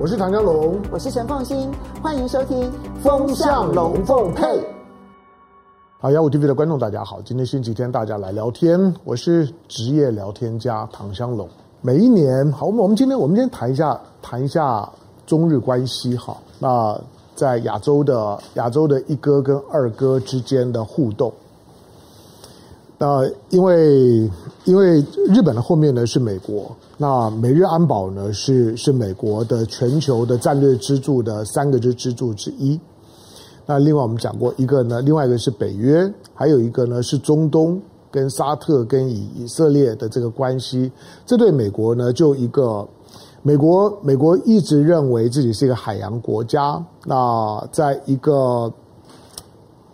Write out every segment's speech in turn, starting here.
我是唐江龙，我是陈凤新，欢迎收听《风向龙凤配》。好，幺五 TV 的观众大家好，今天星期天，大家来聊天，我是职业聊天家唐香龙。每一年，好，我们我们今天我们今天谈一下谈一下中日关系，哈，那在亚洲的亚洲的一哥跟二哥之间的互动。那因为因为日本的后面呢是美国，那美日安保呢是是美国的全球的战略支柱的三个支支柱之一。那另外我们讲过一个呢，另外一个是北约，还有一个呢是中东跟沙特跟以以色列的这个关系。这对美国呢就一个美国美国一直认为自己是一个海洋国家。那在一个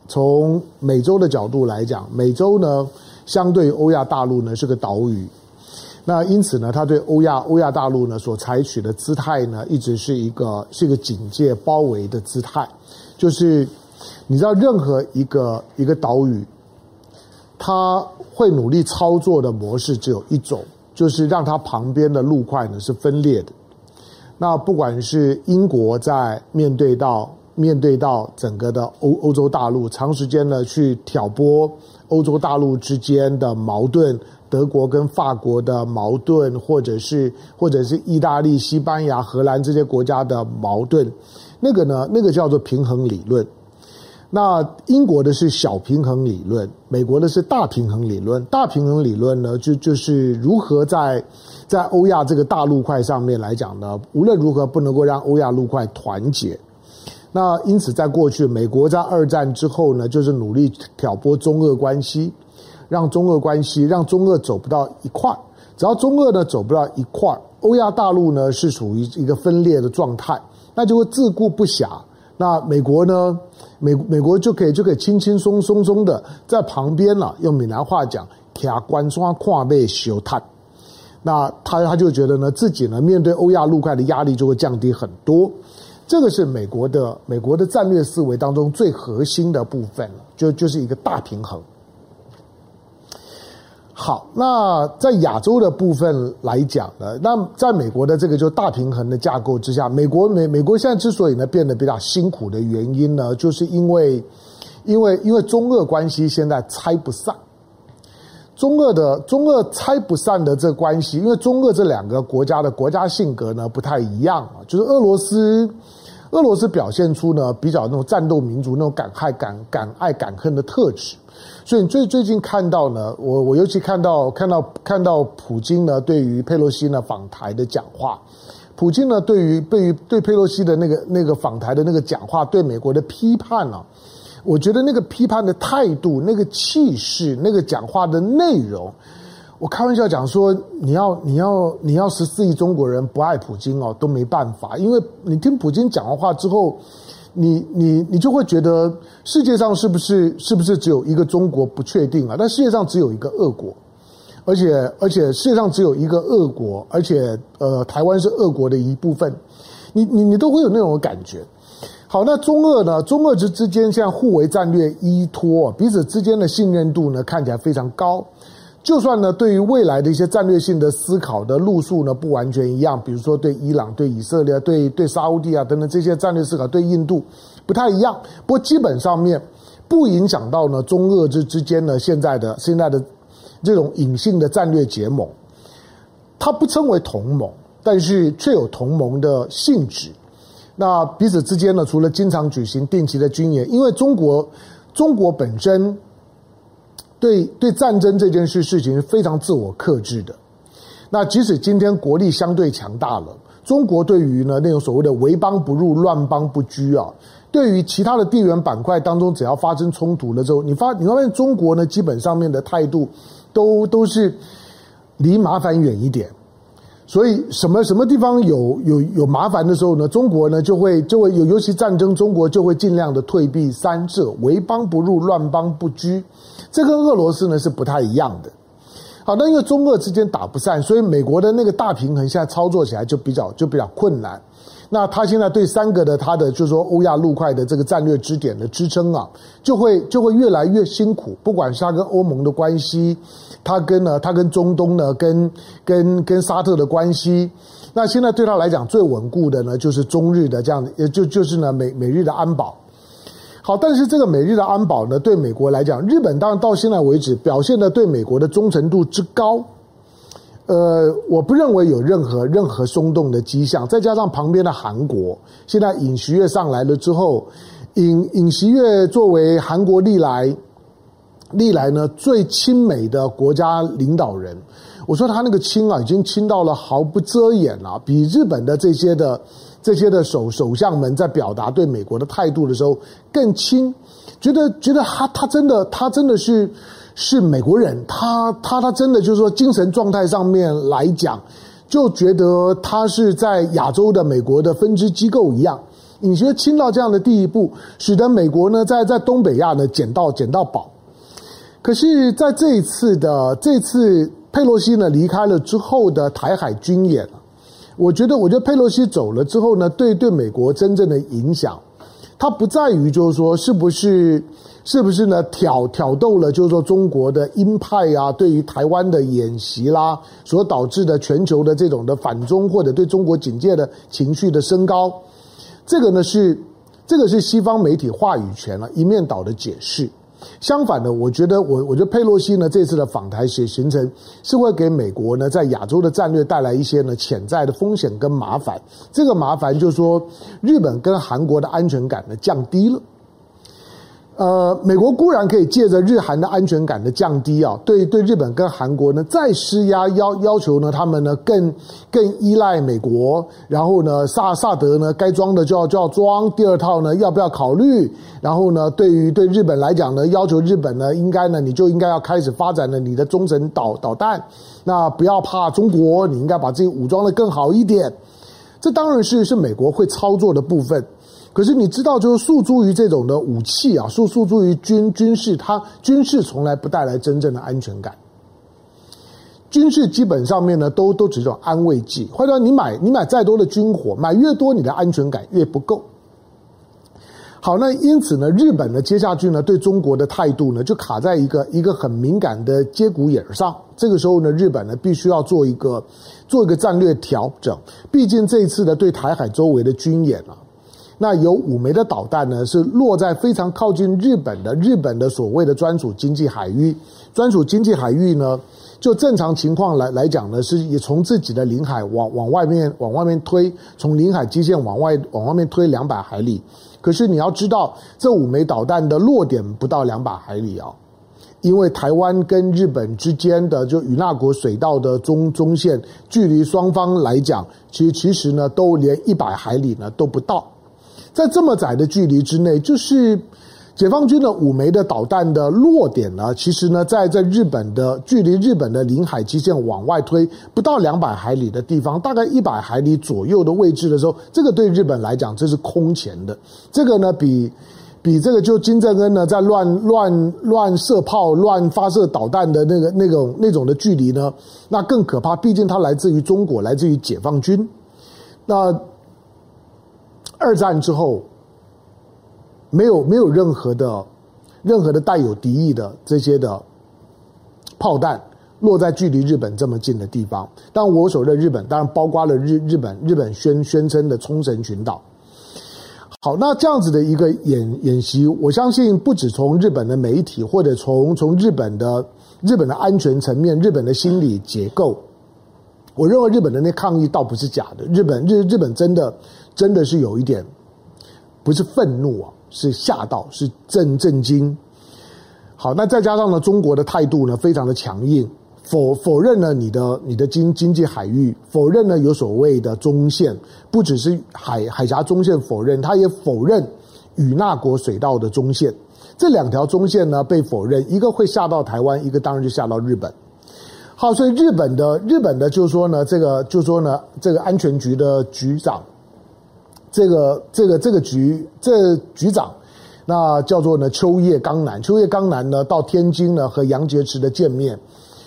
从美洲的角度来讲，美洲呢，相对于欧亚大陆呢是个岛屿，那因此呢，他对欧亚欧亚大陆呢所采取的姿态呢，一直是一个是一个警戒包围的姿态，就是你知道，任何一个一个岛屿，他会努力操作的模式只有一种，就是让它旁边的陆块呢是分裂的。那不管是英国在面对到。面对到整个的欧欧洲大陆，长时间的去挑拨欧洲大陆之间的矛盾，德国跟法国的矛盾，或者是或者是意大利、西班牙、荷兰这些国家的矛盾，那个呢，那个叫做平衡理论。那英国的是小平衡理论，美国的是大平衡理论。大平衡理论呢，就就是如何在在欧亚这个大陆块上面来讲呢，无论如何不能够让欧亚陆块团结。那因此，在过去，美国在二战之后呢，就是努力挑拨中俄关系，让中俄关系，让中俄走不到一块儿。只要中俄呢走不到一块儿，欧亚大陆呢是属于一个分裂的状态，那就会自顾不暇。那美国呢，美美国就可以就可以轻轻松松松的在旁边了，用闽南话讲，卡关双跨背修探。那他他就觉得呢，自己呢面对欧亚陆块的压力就会降低很多。这个是美国的美国的战略思维当中最核心的部分，就就是一个大平衡。好，那在亚洲的部分来讲呢，那在美国的这个就大平衡的架构之下，美国美美国现在之所以呢变得比较辛苦的原因呢，就是因为因为因为中俄关系现在拆不散。中俄的中俄拆不散的这关系，因为中俄这两个国家的国家性格呢不太一样啊，就是俄罗斯，俄罗斯表现出呢比较那种战斗民族那种敢爱敢敢爱敢恨的特质，所以你最最近看到呢，我我尤其看到看到看到普京呢对于佩洛西呢访台的讲话，普京呢对于对于对佩洛西的那个那个访台的那个讲话，对美国的批判啊。我觉得那个批判的态度、那个气势、那个讲话的内容，我开玩笑讲说，你要你要你要十四亿中国人不爱普京哦，都没办法，因为你听普京讲完话之后，你你你就会觉得世界上是不是是不是只有一个中国不确定啊？但世界上只有一个俄国，而且而且世界上只有一个俄国，而且呃，台湾是俄国的一部分，你你你都会有那种感觉。好，那中俄呢？中俄之之间现在互为战略依托，彼此之间的信任度呢看起来非常高。就算呢对于未来的一些战略性的思考的路数呢不完全一样，比如说对伊朗、对以色列、对对沙乌地啊等等这些战略思考，对印度不太一样。不过基本上面不影响到呢中俄之之间呢现在的现在的这种隐性的战略结盟，它不称为同盟，但是却有同盟的性质。那彼此之间呢，除了经常举行定期的军演，因为中国中国本身对对战争这件事事情是非常自我克制的。那即使今天国力相对强大了，中国对于呢那种所谓的围邦不入、乱邦不居啊，对于其他的地缘板块当中，只要发生冲突了之后，你发你发现中国呢基本上面的态度都都是离麻烦远一点。所以，什么什么地方有有有麻烦的时候呢？中国呢就会就会有，尤其战争，中国就会尽量的退避三舍，为邦不入，乱邦不居。这跟俄罗斯呢是不太一样的。好，那因为中俄之间打不散，所以美国的那个大平衡现在操作起来就比较就比较困难。那他现在对三个的他的就是说欧亚陆块的这个战略支点的支撑啊，就会就会越来越辛苦。不管是他跟欧盟的关系。他跟呢，他跟中东呢，跟跟跟沙特的关系，那现在对他来讲最稳固的呢，就是中日的这样，也就就是呢美美日的安保。好，但是这个美日的安保呢，对美国来讲，日本当然到现在为止表现的对美国的忠诚度之高，呃，我不认为有任何任何松动的迹象。再加上旁边的韩国，现在尹锡悦上来了之后，尹尹锡悦作为韩国历来历来呢最亲美的国家领导人。我说他那个亲啊，已经亲到了毫不遮掩了，比日本的这些的这些的首首相们在表达对美国的态度的时候更亲，觉得觉得他他真的他真的是是美国人，他他他真的就是说精神状态上面来讲，就觉得他是在亚洲的美国的分支机构一样，你觉得亲到这样的地步，使得美国呢在在东北亚呢捡到捡到宝，可是在这一次的这次。佩洛西呢离开了之后的台海军演，我觉得，我觉得佩洛西走了之后呢，对对美国真正的影响，它不在于就是说是不是是不是呢挑挑逗了就是说中国的鹰派啊，对于台湾的演习啦，所导致的全球的这种的反中或者对中国警戒的情绪的升高，这个呢是这个是西方媒体话语权了一面倒的解释。相反的，我觉得我我觉得佩洛西呢这次的访台行行程是会给美国呢在亚洲的战略带来一些呢潜在的风险跟麻烦。这个麻烦就是说，日本跟韩国的安全感呢降低了。呃，美国固然可以借着日韩的安全感的降低啊，对对日本跟韩国呢再施压要要求呢他们呢更更依赖美国，然后呢萨萨德呢该装的就要就要装，第二套呢要不要考虑？然后呢对于对日本来讲呢，要求日本呢应该呢你就应该要开始发展了你的中程导导弹，那不要怕中国，你应该把自己武装的更好一点。这当然是是美国会操作的部分。可是你知道，就是诉诸于这种的武器啊，诉诉诸于军军事，它军事从来不带来真正的安全感。军事基本上面呢，都都只是种安慰剂。或者说，你买你买再多的军火，买越多，你的安全感越不够。好，那因此呢，日本呢，接下去呢，对中国的态度呢，就卡在一个一个很敏感的接骨眼上。这个时候呢，日本呢，必须要做一个做一个战略调整。毕竟这一次呢，对台海周围的军演啊。那有五枚的导弹呢，是落在非常靠近日本的日本的所谓的专属经济海域。专属经济海域呢，就正常情况来来讲呢，是也从自己的领海往往外面往外面推，从领海基线往外往外面推两百海里。可是你要知道，这五枚导弹的落点不到两百海里啊，因为台湾跟日本之间的就与那国水道的中中线距离，双方来讲，其实其实呢，都连一百海里呢都不到。在这么窄的距离之内，就是解放军的五枚的导弹的落点呢，其实呢，在在日本的距离日本的领海基线往外推不到两百海里的地方，大概一百海里左右的位置的时候，这个对日本来讲这是空前的。这个呢，比比这个就金正恩呢在乱乱乱射炮、乱发射导弹的那个那种那种的距离呢，那更可怕。毕竟它来自于中国，来自于解放军。那。二战之后，没有没有任何的、任何的带有敌意的这些的炮弹落在距离日本这么近的地方。但我所认日本，当然包括了日日本日本宣宣称的冲绳群岛。好，那这样子的一个演演习，我相信不止从日本的媒体，或者从从日本的日本的安全层面、日本的心理结构，我认为日本的那抗议倒不是假的。日本日日本真的。真的是有一点，不是愤怒啊，是吓到，是震震惊。好，那再加上呢，中国的态度呢，非常的强硬，否否认了你的你的经经济海域，否认了有所谓的中线，不只是海海峡中线否认，他也否认与那国水道的中线。这两条中线呢被否认，一个会吓到台湾，一个当然就吓到日本。好，所以日本的日本的就是说呢，这个就是说呢，这个安全局的局长。这个这个这个局这、局长，那叫做呢秋叶刚男。秋叶刚男呢到天津呢和杨洁篪的见面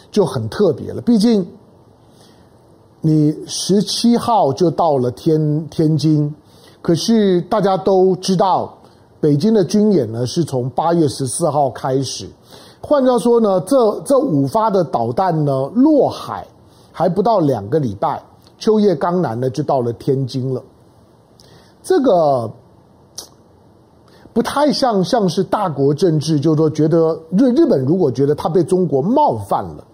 就很特别了。毕竟你十七号就到了天天津，可是大家都知道，北京的军演呢是从八月十四号开始。换句话说呢，这这五发的导弹呢落海还不到两个礼拜。秋叶刚男呢就到了天津了。这个 不太像像是大国政治，就是说觉得日日本如果觉得他被中国冒犯了，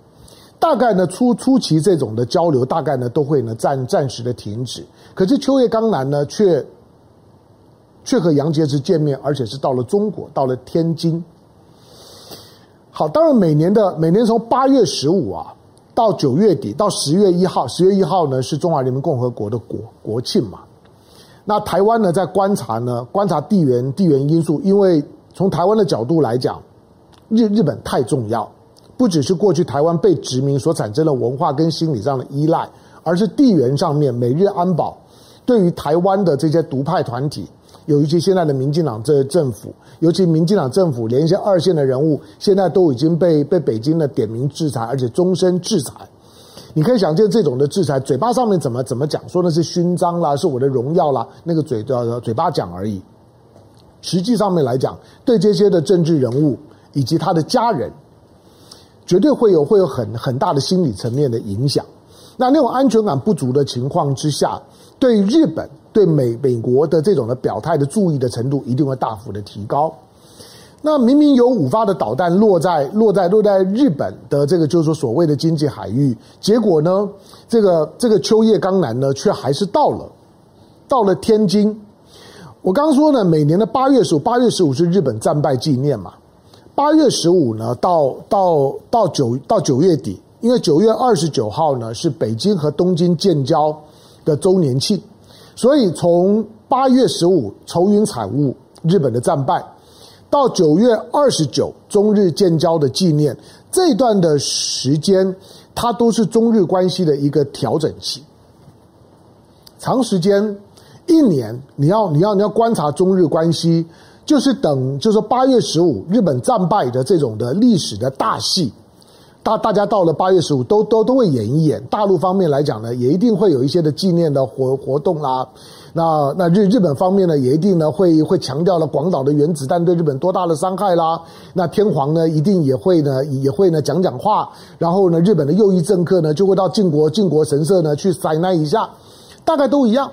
大概呢初初期这种的交流大概呢都会呢暂暂时的停止。可是秋叶刚男呢却却和杨洁篪见面，而且是到了中国，到了天津。好，当然每年的每年从八月十五啊到九月底到十月一号，十月一号呢是中华人民共和国的国国庆嘛。那台湾呢在观察呢观察地缘地缘因素，因为从台湾的角度来讲，日日本太重要，不只是过去台湾被殖民所产生的文化跟心理上的依赖，而是地缘上面美日安保对于台湾的这些独派团体。尤其现在的民进党这政府，尤其民进党政府，连一些二线的人物，现在都已经被被北京的点名制裁，而且终身制裁。你可以想见这种的制裁，嘴巴上面怎么怎么讲，说那是勋章啦，是我的荣耀啦，那个嘴的嘴巴讲而已。实际上面来讲，对这些的政治人物以及他的家人，绝对会有会有很很大的心理层面的影响。那那种安全感不足的情况之下，对日本。对美美国的这种的表态的注意的程度一定会大幅的提高。那明明有五发的导弹落在落在落在日本的这个就是说所谓的经济海域，结果呢，这个这个秋叶刚男呢却还是到了到了天津。我刚说呢，每年的八月十五，八月十五是日本战败纪念嘛。八月十五呢，到到到九到九月底，因为九月二十九号呢是北京和东京建交的周年庆。所以从八月十五愁云惨雾，日本的战败，到九月二十九中日建交的纪念，这一段的时间，它都是中日关系的一个调整期。长时间一年，你要你要你要观察中日关系，就是等就是八月十五日本战败的这种的历史的大戏。大大家到了八月十五，都都都会演一演。大陆方面来讲呢，也一定会有一些的纪念的活活动啦。那那日日本方面呢，也一定呢会会强调了广岛的原子弹对日本多大的伤害啦。那天皇呢，一定也会呢也会呢讲讲话。然后呢，日本的右翼政客呢，就会到靖国靖国神社呢去灾难一下，大概都一样。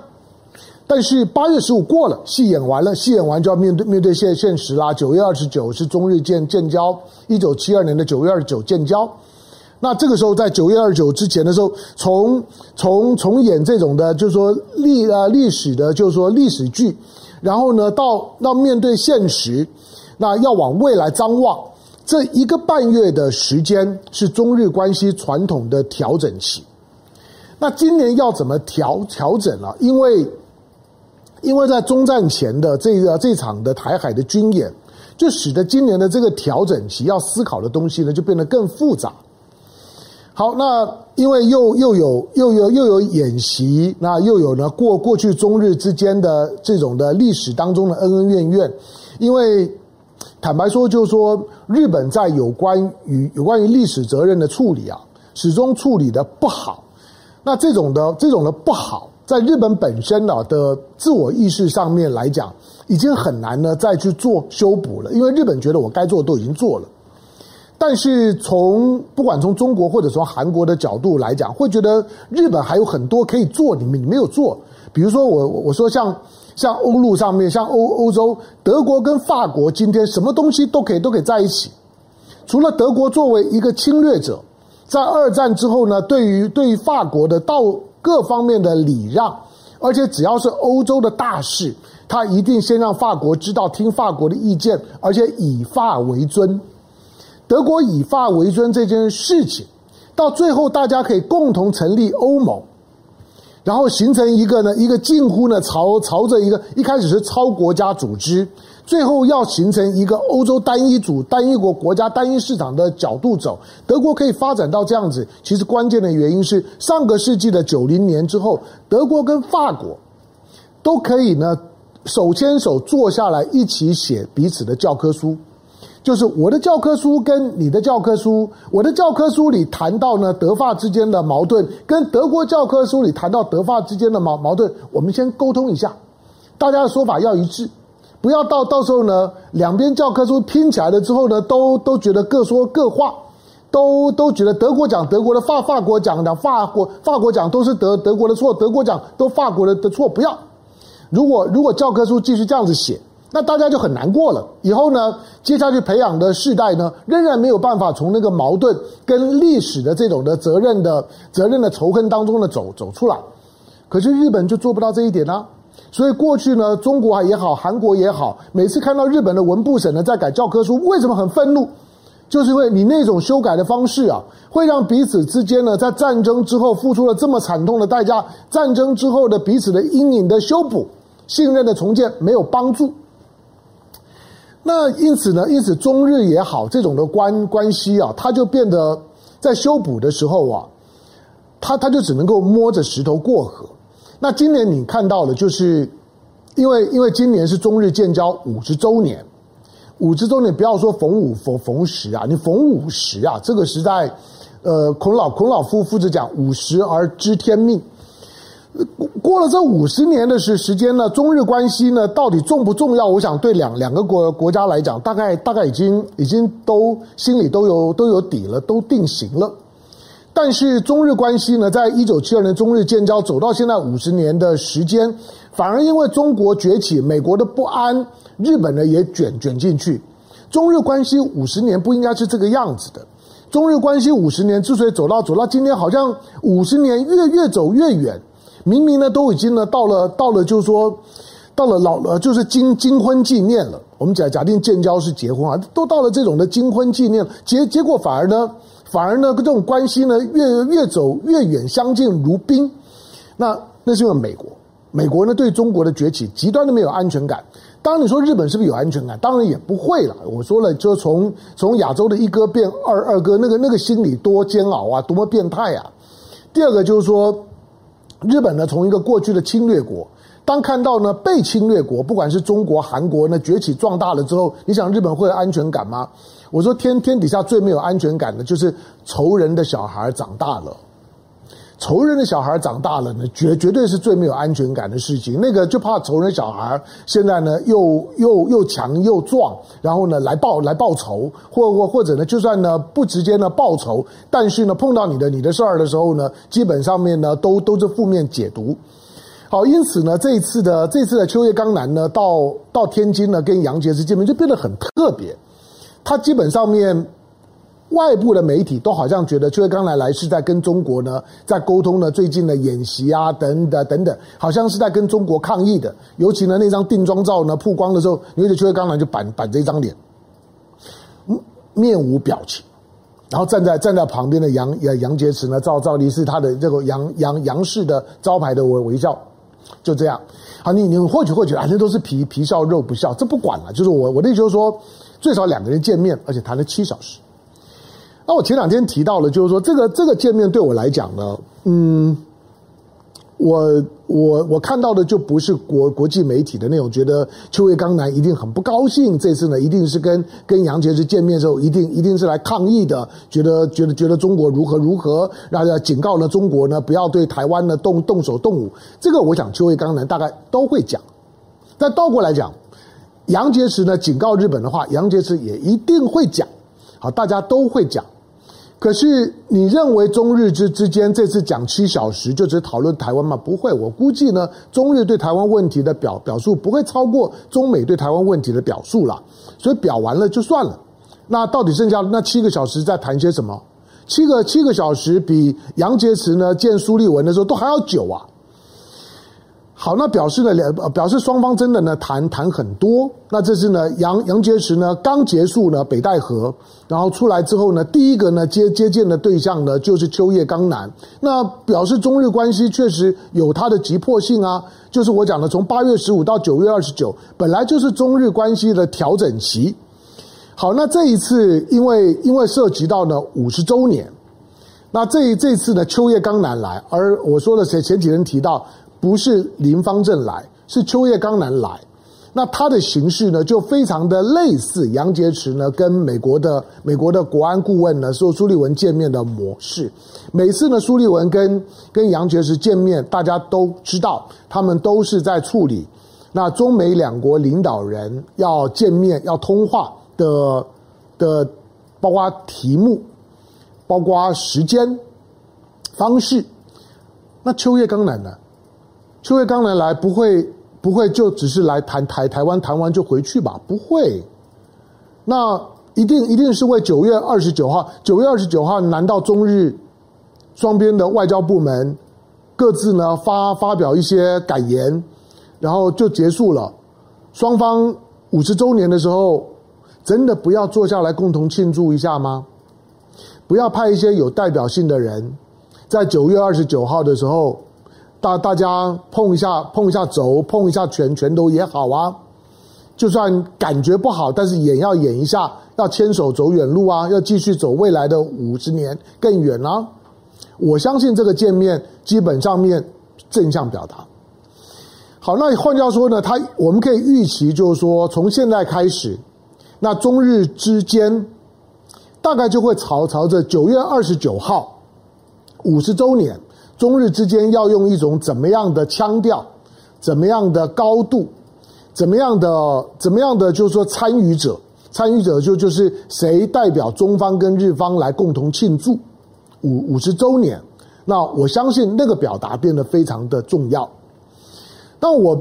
但是八月十五过了，戏演完了，戏演完就要面对面对现现实啦。九月二十九是中日建建交，一九七二年的九月二十九建交。那这个时候，在九月二十九之前的时候，从从从演这种的，就是说历啊历史的，就是说历史剧，然后呢，到到面对现实，那要往未来张望，这一个半月的时间是中日关系传统的调整期。那今年要怎么调调整呢？因为因为在中战前的这个这场的台海的军演，就使得今年的这个调整期要思考的东西呢，就变得更复杂。好，那因为又又有又有又有演习，那又有呢过过去中日之间的这种的历史当中的恩恩怨怨，因为坦白说，就是说日本在有关于有关于历史责任的处理啊，始终处理的不好。那这种的这种的不好，在日本本身呢的自我意识上面来讲，已经很难呢再去做修补了，因为日本觉得我该做的都已经做了。但是从不管从中国或者从韩国的角度来讲，会觉得日本还有很多可以做，你们你没有做。比如说我我说像像欧陆上面，像欧欧洲，德国跟法国今天什么东西都可以都可以在一起。除了德国作为一个侵略者，在二战之后呢，对于对于法国的到各方面的礼让，而且只要是欧洲的大事，他一定先让法国知道，听法国的意见，而且以法为尊。德国以法为尊这件事情，到最后大家可以共同成立欧盟，然后形成一个呢，一个近乎呢朝朝着一个一开始是超国家组织，最后要形成一个欧洲单一组单一国国家单一市场的角度走。德国可以发展到这样子，其实关键的原因是上个世纪的九零年之后，德国跟法国都可以呢手牵手坐下来一起写彼此的教科书。就是我的教科书跟你的教科书，我的教科书里谈到呢德法之间的矛盾，跟德国教科书里谈到德法之间的矛矛盾，我们先沟通一下，大家的说法要一致，不要到到时候呢两边教科书拼起来了之后呢，都都觉得各说各话，都都觉得德国讲德国的法法国讲的法国法国讲都是德德国的错，德国讲都法国的的错，不要。如果如果教科书继续这样子写，那大家就很难过了。以后呢，接下去培养的世代呢，仍然没有办法从那个矛盾跟历史的这种的责任的责任的仇恨当中呢走走出来。可是日本就做不到这一点啊。所以过去呢，中国也好，韩国也好，每次看到日本的文部省呢在改教科书，为什么很愤怒？就是因为你那种修改的方式啊，会让彼此之间呢，在战争之后付出了这么惨痛的代价，战争之后的彼此的阴影的修补、信任的重建没有帮助。那因此呢，因此中日也好，这种的关关系啊，它就变得在修补的时候啊，它它就只能够摸着石头过河。那今年你看到的，就是因为因为今年是中日建交五十周年。五十周年，不要说逢五逢逢十啊，你逢五十啊，这个时代，呃，孔老孔老夫夫子讲五十而知天命。过了这五十年的时时间呢，中日关系呢到底重不重要？我想对两两个国国家来讲，大概大概已经已经都心里都有都有底了，都定型了。但是中日关系呢，在一九七二年中日建交走到现在五十年的时间，反而因为中国崛起，美国的不安。日本呢也卷卷进去，中日关系五十年不应该是这个样子的。中日关系五十年之所以走到走到今天，好像五十年越越走越远。明明呢都已经呢到了到了，就是说到了老了，就是金金婚纪念了。我们假假定建交是结婚啊，都到了这种的金婚纪念，结结果反而呢反而呢跟这种关系呢越越走越远，相敬如宾。那那是因为美国，美国呢对中国的崛起极端的没有安全感。当然，你说日本是不是有安全感？当然也不会了。我说了，就从从亚洲的一哥变二二哥，那个那个心理多煎熬啊，多么变态啊！第二个就是说，日本呢，从一个过去的侵略国，当看到呢被侵略国，不管是中国、韩国呢崛起壮大了之后，你想日本会有安全感吗？我说天天底下最没有安全感的就是仇人的小孩长大了。仇人的小孩长大了呢，绝绝对是最没有安全感的事情。那个就怕仇人小孩现在呢又又又强又壮，然后呢来报来报仇，或或或者呢就算呢不直接呢报仇，但是呢碰到你的你的事儿的时候呢，基本上面呢都都是负面解读。好，因此呢这一次的这次的秋叶刚男呢到到天津呢跟杨洁篪见面就变得很特别，他基本上面。外部的媒体都好像觉得秋叶刚男来是在跟中国呢在沟通呢最近的演习啊等等等等，好像是在跟中国抗议的。尤其呢那张定妆照呢曝光的时候，你会觉得秋叶刚男就板板着一张脸，面无表情，然后站在站在旁边的杨杨洁篪呢照照例是他的这个杨杨杨氏的招牌的微微笑，就这样。好，你你或许会觉得啊那都是皮皮笑肉不笑，这不管了。就是我我的意思就是说，最少两个人见面，而且谈了七小时。那我前两天提到了，就是说这个这个见面对我来讲呢，嗯，我我我看到的就不是国国际媒体的那种觉得秋叶刚男一定很不高兴，这次呢一定是跟跟杨洁篪见面的时候一定一定是来抗议的，觉得觉得觉得中国如何如何，然后警告呢中国呢不要对台湾呢动动手动武，这个我想秋叶刚男大概都会讲，但倒过来讲，杨洁篪呢警告日本的话，杨洁篪也一定会讲，好，大家都会讲。可是，你认为中日之之间这次讲七小时就只讨论台湾吗？不会，我估计呢，中日对台湾问题的表表述不会超过中美对台湾问题的表述了。所以表完了就算了。那到底剩下那七个小时在谈些什么？七个七个小时比杨洁篪呢见苏立文的时候都还要久啊。好，那表示呢两表示双方真的呢谈谈很多。那这是呢杨杨洁篪呢刚结束呢北戴河，然后出来之后呢，第一个呢接接见的对象呢就是秋叶刚男。那表示中日关系确实有它的急迫性啊。就是我讲的，从八月十五到九月二十九，本来就是中日关系的调整期。好，那这一次因为因为涉及到呢五十周年，那这这次呢秋叶刚男来，而我说的前前几天提到。不是林芳正来，是秋叶刚男来。那他的形式呢，就非常的类似杨洁篪呢跟美国的美国的国安顾问呢说苏立文见面的模式。每次呢，苏立文跟跟杨洁篪见面，大家都知道，他们都是在处理那中美两国领导人要见面要通话的的包括题目。包括时间、方式。那秋叶刚来呢？秋叶刚来来不会不会就只是来谈台台湾，谈完就回去吧？不会，那一定一定是为九月二十九号，九月二十九号，难道中日双边的外交部门各自呢发发表一些感言，然后就结束了？双方五十周年的时候，真的不要坐下来共同庆祝一下吗？不要派一些有代表性的人，在九月二十九号的时候。大大家碰一下碰一下肘，碰一下拳拳头也好啊，就算感觉不好，但是演要演一下，要牵手走远路啊，要继续走未来的五十年更远啊！我相信这个见面基本上面正向表达。好，那换句话说呢，他我们可以预期，就是说从现在开始，那中日之间大概就会朝朝着九月二十九号五十周年。中日之间要用一种怎么样的腔调，怎么样的高度，怎么样的怎么样的，就是说参与者，参与者就就是谁代表中方跟日方来共同庆祝五五十周年。那我相信那个表达变得非常的重要。但我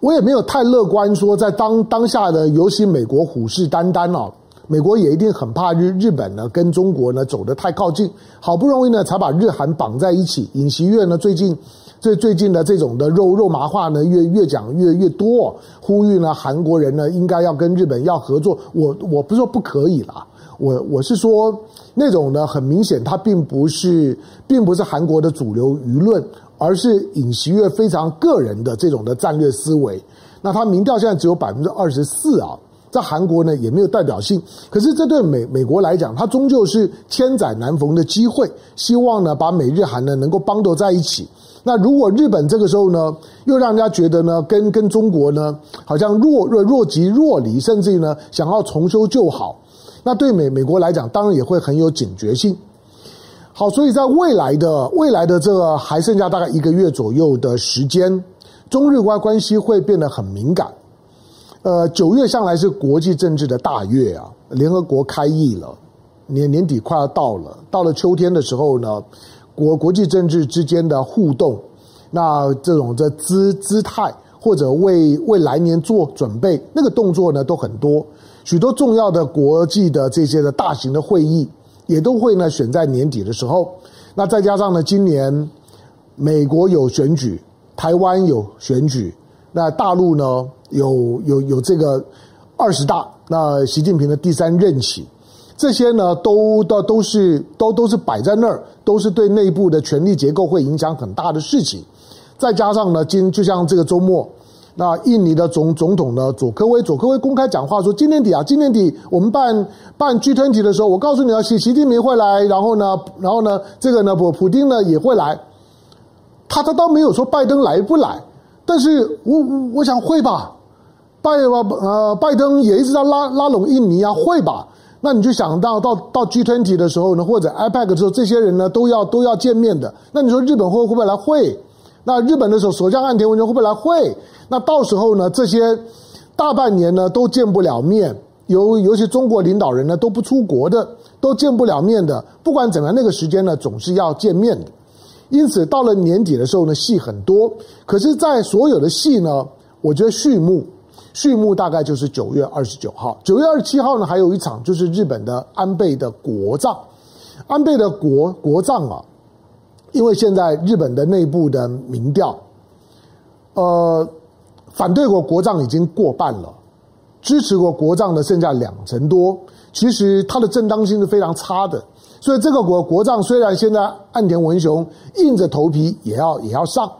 我也没有太乐观说，在当当下的尤其美国虎视眈眈哦。美国也一定很怕日日本呢跟中国呢走得太靠近，好不容易呢才把日韩绑在一起。尹锡悦呢最近最最近的这种的肉肉麻话呢越越讲越越多，呼吁呢韩国人呢应该要跟日本要合作。我我不是说不可以啦，我我是说那种呢很明显，它并不是并不是韩国的主流舆论，而是尹锡悦非常个人的这种的战略思维。那他民调现在只有百分之二十四啊。在韩国呢也没有代表性，可是这对美美国来讲，它终究是千载难逢的机会，希望呢把美日韩呢能够绑到在一起。那如果日本这个时候呢又让人家觉得呢跟跟中国呢好像若若若即若离，甚至于呢想要重修旧好，那对美美国来讲当然也会很有警觉性。好，所以在未来的未来的这个还剩下大概一个月左右的时间，中日关关系会变得很敏感。呃，九月向来是国际政治的大月啊，联合国开议了，年年底快要到了，到了秋天的时候呢，国国际政治之间的互动，那这种的姿姿态或者为为来年做准备，那个动作呢都很多，许多重要的国际的这些的大型的会议也都会呢选在年底的时候，那再加上呢，今年美国有选举，台湾有选举。那大陆呢，有有有这个二十大，那习近平的第三任期，这些呢都都都是都都是摆在那儿，都是对内部的权力结构会影响很大的事情。再加上呢，今就像这个周末，那印尼的总总统呢佐科威，佐科威公开讲话说，今年底啊，今年底我们办办 G20 的时候，我告诉你啊，习习近平会来，然后呢，然后呢，这个呢，普普丁呢也会来，他他倒没有说拜登来不来。但是我我想会吧，拜呃拜登也一直在拉拉拢印尼啊，会吧？那你就想到到到 G20 的时候呢，或者 IPAC 的时候，这些人呢都要都要见面的。那你说日本会会不会来？会。那日本的时候，首相岸田文雄会不会来？会。那到时候呢，这些大半年呢都见不了面，尤尤其中国领导人呢都不出国的，都见不了面的。不管怎么样，那个时间呢总是要见面的。因此，到了年底的时候呢，戏很多。可是，在所有的戏呢，我觉得序幕，序幕大概就是九月二十九号。九月二十七号呢，还有一场就是日本的安倍的国葬。安倍的国国葬啊，因为现在日本的内部的民调，呃，反对过国葬已经过半了，支持过国葬的剩下两成多。其实它的正当性是非常差的。所以这个国国葬虽然现在岸田文雄硬着头皮也要也要上，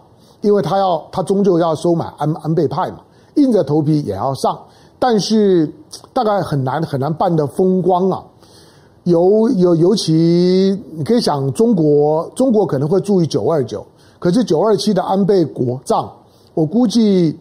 因为他要他终究要收买安安倍派嘛，硬着头皮也要上，但是大概很难很难办得风光啊。尤尤尤其你可以想，中国中国可能会注意九二九，可是九二七的安倍国葬，我估计。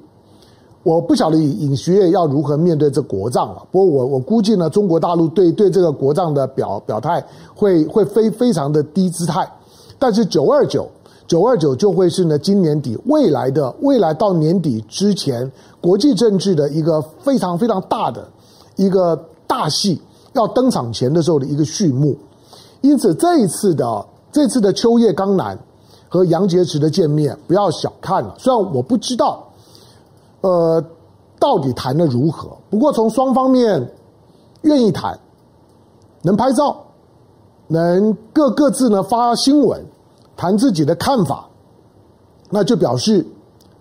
我不晓得尹学业要如何面对这国葬了。不过我我估计呢，中国大陆对对这个国葬的表表态会会非非常的低姿态。但是九二九九二九就会是呢今年底未来的未来到年底之前国际政治的一个非常非常大的一个大戏要登场前的时候的一个序幕。因此这一次的这次的秋叶刚男和杨洁篪的见面，不要小看了。虽然我不知道，呃，到底谈的如何，不过从双方面愿意谈，能拍照，能各各自呢发新闻，谈自己的看法，那就表示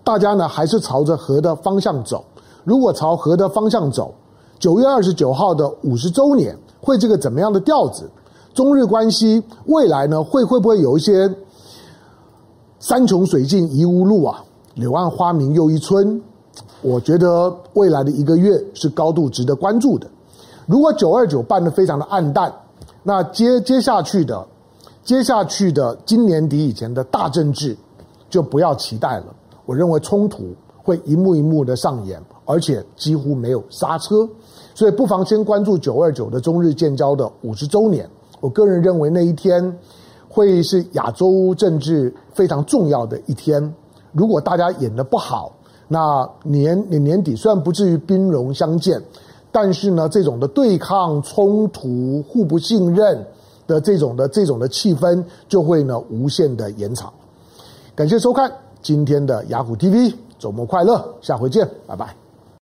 大家呢还是朝着和的方向走。如果朝和的方向走，九月二十九号的五十周年会这个怎么样的调子？中日关系未来呢会会不会有一些山穷水尽疑无路啊？柳暗花明又一村。我觉得未来的一个月是高度值得关注的。如果九二九办得非常的暗淡，那接接下去的接下去的今年底以前的大政治就不要期待了。我认为冲突会一幕一幕的上演，而且几乎没有刹车。所以不妨先关注九二九的中日建交的五十周年。我个人认为那一天会是亚洲政治非常重要的一天。如果大家演得不好，那年年年底虽然不至于兵戎相见，但是呢，这种的对抗、冲突、互不信任的这种的这种的气氛就会呢无限的延长。感谢收看今天的雅虎 TV，周末快乐，下回见，拜拜。